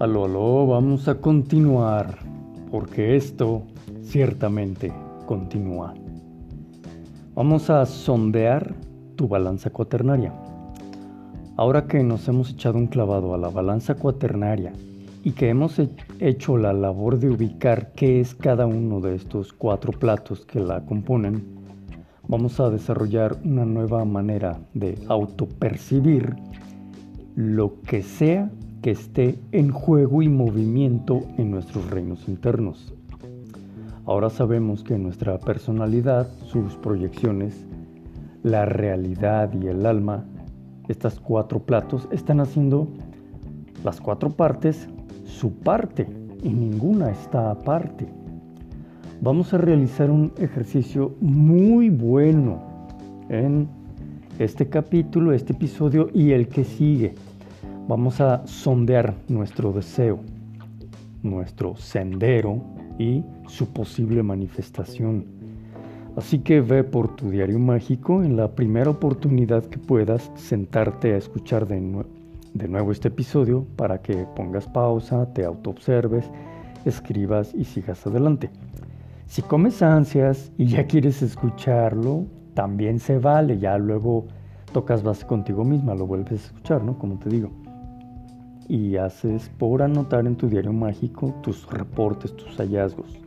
Aló, aló, vamos a continuar, porque esto ciertamente continúa. Vamos a sondear tu balanza cuaternaria. Ahora que nos hemos echado un clavado a la balanza cuaternaria y que hemos hecho la labor de ubicar qué es cada uno de estos cuatro platos que la componen, vamos a desarrollar una nueva manera de autopercibir lo que sea que esté en juego y movimiento en nuestros reinos internos. Ahora sabemos que nuestra personalidad, sus proyecciones, la realidad y el alma, estas cuatro platos, están haciendo las cuatro partes su parte y ninguna está aparte. Vamos a realizar un ejercicio muy bueno en este capítulo, este episodio y el que sigue vamos a sondear nuestro deseo, nuestro sendero y su posible manifestación. Así que ve por tu diario mágico en la primera oportunidad que puedas sentarte a escuchar de, nuevo este episodio para que pongas pausa, te autoobserves, escribas y sigas adelante. Si comes ansias y ya quieres escucharlo, también se vale, ya luego tocas base contigo misma, lo vuelves a escuchar, ¿no? Como te digo y haces por anotar en tu diario mágico tus reportes, tus hallazgos.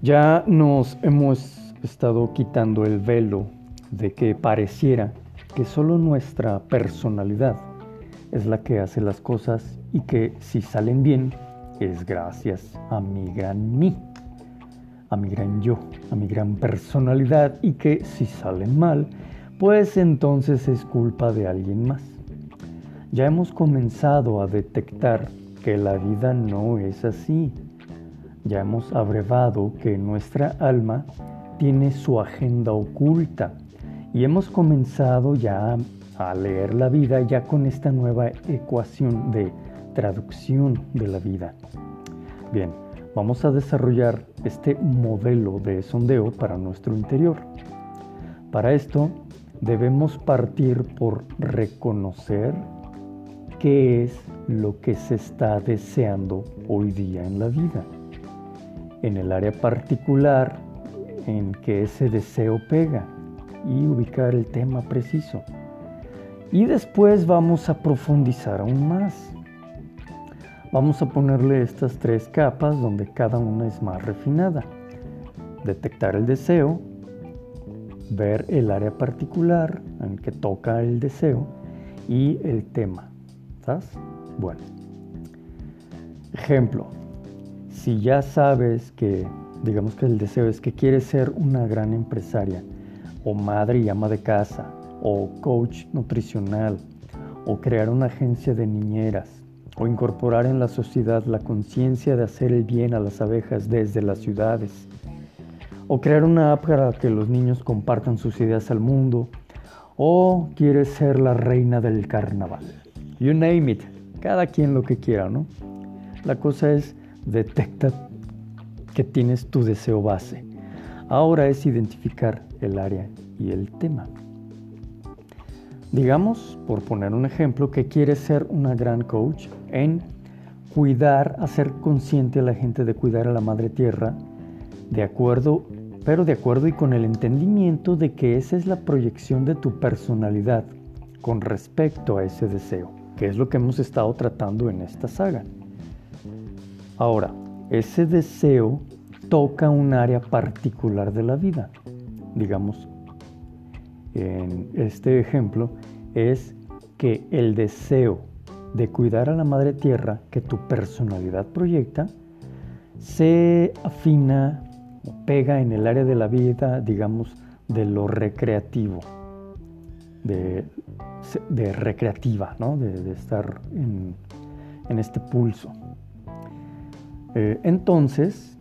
Ya nos hemos estado quitando el velo de que pareciera que solo nuestra personalidad es la que hace las cosas y que si salen bien es gracias a mi gran mí, a mi gran yo, a mi gran personalidad y que si salen mal, pues entonces es culpa de alguien más ya hemos comenzado a detectar que la vida no es así. Ya hemos abrevado que nuestra alma tiene su agenda oculta y hemos comenzado ya a leer la vida ya con esta nueva ecuación de traducción de la vida. Bien, vamos a desarrollar este modelo de sondeo para nuestro interior. Para esto debemos partir por reconocer qué es lo que se está deseando hoy día en la vida, en el área particular en que ese deseo pega y ubicar el tema preciso. Y después vamos a profundizar aún más. Vamos a ponerle estas tres capas donde cada una es más refinada. Detectar el deseo, ver el área particular en que toca el deseo y el tema. Bueno. Ejemplo, si ya sabes que, digamos que el deseo es que quieres ser una gran empresaria, o madre y ama de casa, o coach nutricional, o crear una agencia de niñeras, o incorporar en la sociedad la conciencia de hacer el bien a las abejas desde las ciudades, o crear una app para que los niños compartan sus ideas al mundo, o quieres ser la reina del carnaval. You name it. Cada quien lo que quiera, ¿no? La cosa es detecta que tienes tu deseo base. Ahora es identificar el área y el tema. Digamos, por poner un ejemplo, que quieres ser una gran coach en cuidar, hacer consciente a la gente de cuidar a la madre tierra, de acuerdo, pero de acuerdo y con el entendimiento de que esa es la proyección de tu personalidad con respecto a ese deseo que es lo que hemos estado tratando en esta saga. Ahora, ese deseo toca un área particular de la vida. Digamos, en este ejemplo es que el deseo de cuidar a la madre tierra que tu personalidad proyecta se afina o pega en el área de la vida, digamos, de lo recreativo, de de recreativa, ¿no? de, estar en, este pulso. Eh, entonces,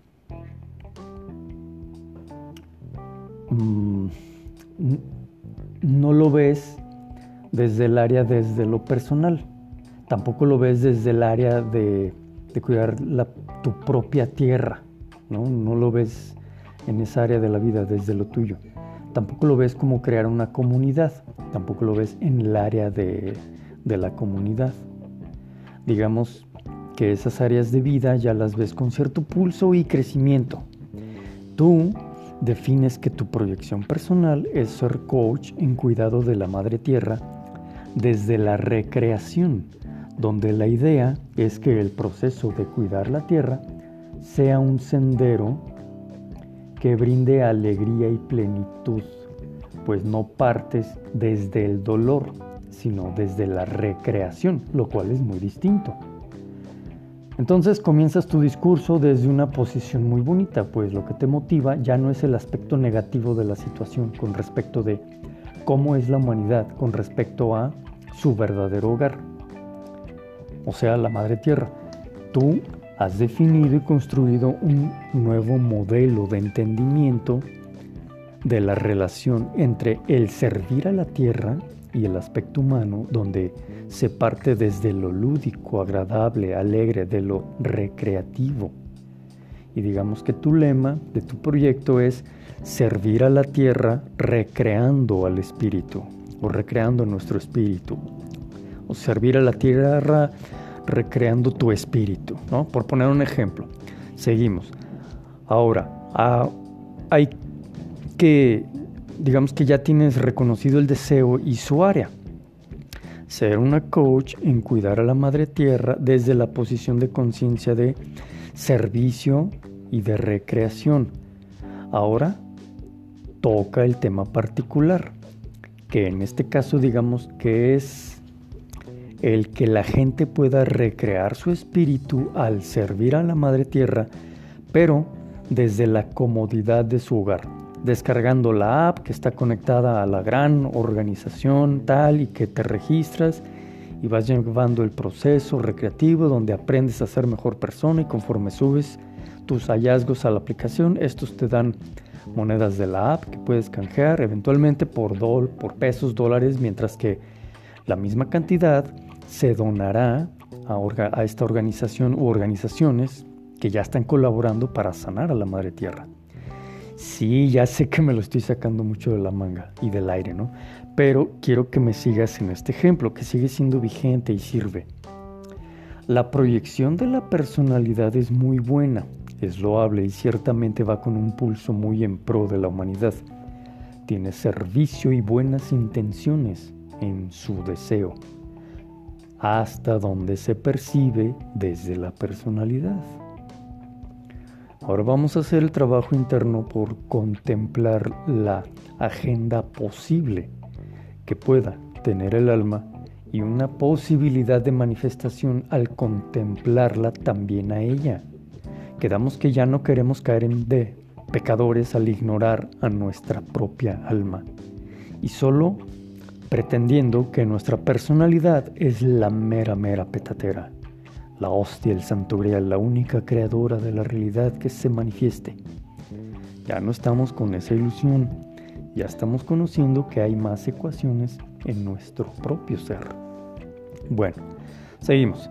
mm, no lo ves desde el área desde lo personal, tampoco lo ves desde el área de, cuidar tu propia tierra, ¿no? no lo ves en esa área de la vida desde lo tuyo tampoco lo ves como crear una comunidad, tampoco lo ves en el área de, la comunidad. digamos que esas áreas de vida ya las ves con cierto pulso y crecimiento. Tú defines que tu proyección personal es ser coach en cuidado de la madre tierra desde la recreación, donde la idea es que el proceso de cuidar la tierra sea un sendero que brinde alegría y plenitud, pues no partes desde el dolor, sino desde la recreación, lo cual es muy distinto. Entonces comienzas tu discurso desde una posición muy bonita, pues lo que te motiva ya no es el aspecto negativo de la situación con respecto de cómo es la humanidad con respecto a su verdadero hogar, o sea, la madre tierra. Tú has definido y construido un nuevo modelo de entendimiento de la relación entre el servir a la tierra y el aspecto humano, donde se parte desde lo lúdico, agradable, alegre, de lo recreativo. Y digamos que tu lema de tu proyecto es servir a la tierra recreando al espíritu o recreando nuestro espíritu. O servir a la tierra recreando tu espíritu, ¿no? Por poner un ejemplo. Seguimos. Ahora, ah, hay que, digamos que ya tienes reconocido el deseo y su área ser una coach en cuidar a la madre tierra desde la posición de conciencia de servicio y de recreación. Ahora toca el tema particular, que en este caso digamos que es el que la gente pueda recrear su espíritu al servir a la madre tierra, pero desde la comodidad de su hogar descargando la app que está conectada a la gran organización tal y que te registras y vas llevando el proceso recreativo donde aprendes a ser mejor persona y conforme subes tus hallazgos a la aplicación, estos te dan monedas de la app que puedes canjear eventualmente por, dol, por pesos, dólares, mientras que la misma cantidad se donará a, esta organización u organizaciones que ya están colaborando para sanar a la madre tierra. Sí, ya sé que me lo estoy sacando mucho de la manga y del aire, ¿no? Pero quiero que me sigas en este ejemplo, que sigue siendo vigente y sirve. La proyección de la personalidad es muy buena, es loable y ciertamente va con un pulso muy en pro de la humanidad. Tiene servicio y buenas intenciones en su deseo, hasta donde se percibe desde la personalidad. Ahora vamos a hacer el trabajo interno por contemplar la agenda posible que pueda tener el alma y una posibilidad de manifestación al contemplarla también a ella. Quedamos que ya no queremos caer en de pecadores al ignorar a nuestra propia alma y solo pretendiendo que nuestra personalidad es la mera mera petatera la hostia, el santo grial, la única creadora de la realidad que se manifieste. Ya no estamos con esa ilusión, ya estamos conociendo que hay más ecuaciones en nuestro propio ser. Bueno, seguimos.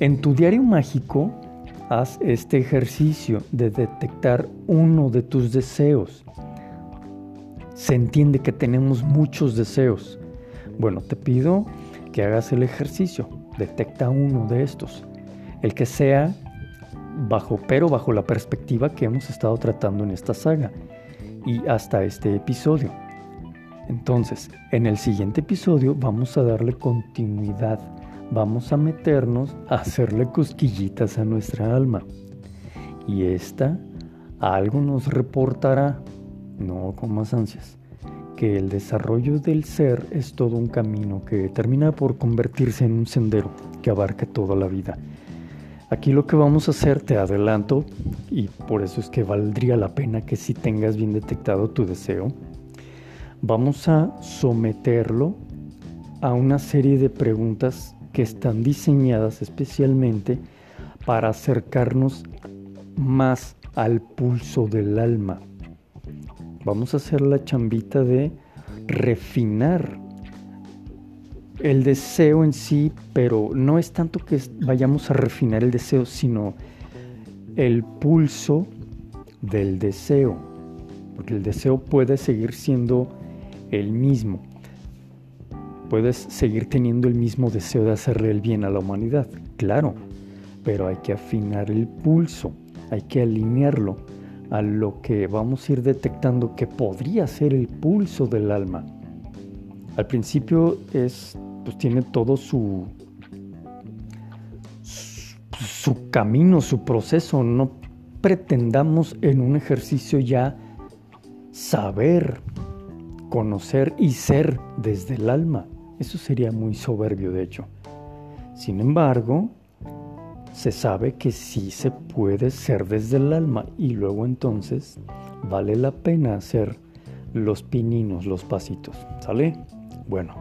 En tu diario mágico, haz este ejercicio de detectar uno de tus deseos. Se entiende que tenemos muchos deseos. Bueno, te pido que hagas el ejercicio detecta uno de estos, el que sea bajo, pero bajo la perspectiva que hemos estado tratando en esta saga y hasta este episodio. Entonces, en el siguiente episodio vamos a darle continuidad, vamos a meternos a hacerle cosquillitas a nuestra alma. Y esta algo nos reportará, no con más ansias que el desarrollo del ser es todo un camino que termina por convertirse en un sendero que abarca toda la vida. Aquí lo que vamos a hacer, te adelanto, y por eso es que valdría la pena que si tengas bien detectado tu deseo, vamos a someterlo a una serie de preguntas que están diseñadas especialmente para acercarnos más al pulso del alma, Vamos a hacer la chambita de refinar el deseo en sí, pero no es tanto que vayamos a refinar el deseo, sino el pulso del deseo, porque el deseo puede seguir siendo el mismo. puedes seguir teniendo el mismo deseo de hacerle el bien a la humanidad, claro, pero hay que afinar el pulso, hay que alinearlo a lo que vamos a ir detectando que podría ser el pulso del alma. Al principio es, pues tiene todo su, su camino, su proceso. No pretendamos en un ejercicio ya saber, conocer y ser desde el alma. Eso sería muy soberbio, de hecho. Sin embargo, se sabe que sí se puede ser desde el alma y luego entonces vale la pena hacer los pininos, los pasitos. ¿Sale? Bueno,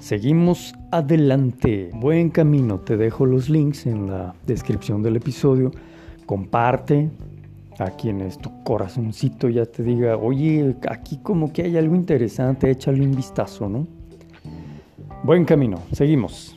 seguimos adelante. Buen camino. Te dejo los links en la descripción del episodio. Comparte a quienes tu corazoncito ya te diga, oye, aquí como que hay algo interesante, échale un vistazo, ¿no? Buen camino. Seguimos.